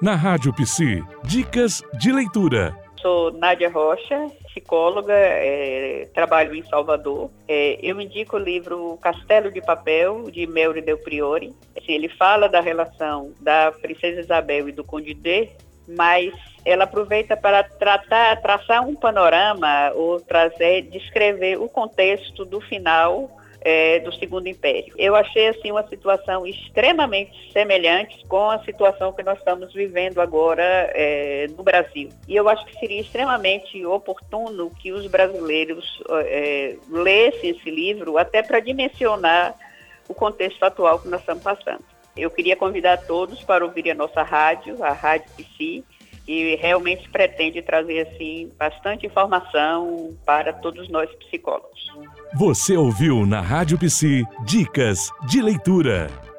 Na Rádio Psi, dicas de leitura. Sou Nádia Rocha, psicóloga, é, trabalho em Salvador. É, eu indico o livro Castelo de Papel, de Melri Del Priori. Assim, ele fala da relação da princesa Isabel e do Conde D, mas ela aproveita para tratar, traçar um panorama ou trazer, descrever o contexto do final é, do Segundo Império. Eu achei assim uma situação extremamente semelhante com a situação que nós estamos vivendo agora é, no Brasil. E eu acho que seria extremamente oportuno que os brasileiros é, lessem esse livro até para dimensionar o contexto atual que nós estamos passando. Eu queria convidar todos para ouvir a nossa rádio, a Rádio Psi, que realmente pretende trazer assim bastante informação para todos nós psicólogos. Você ouviu na Rádio Psi Dicas de Leitura.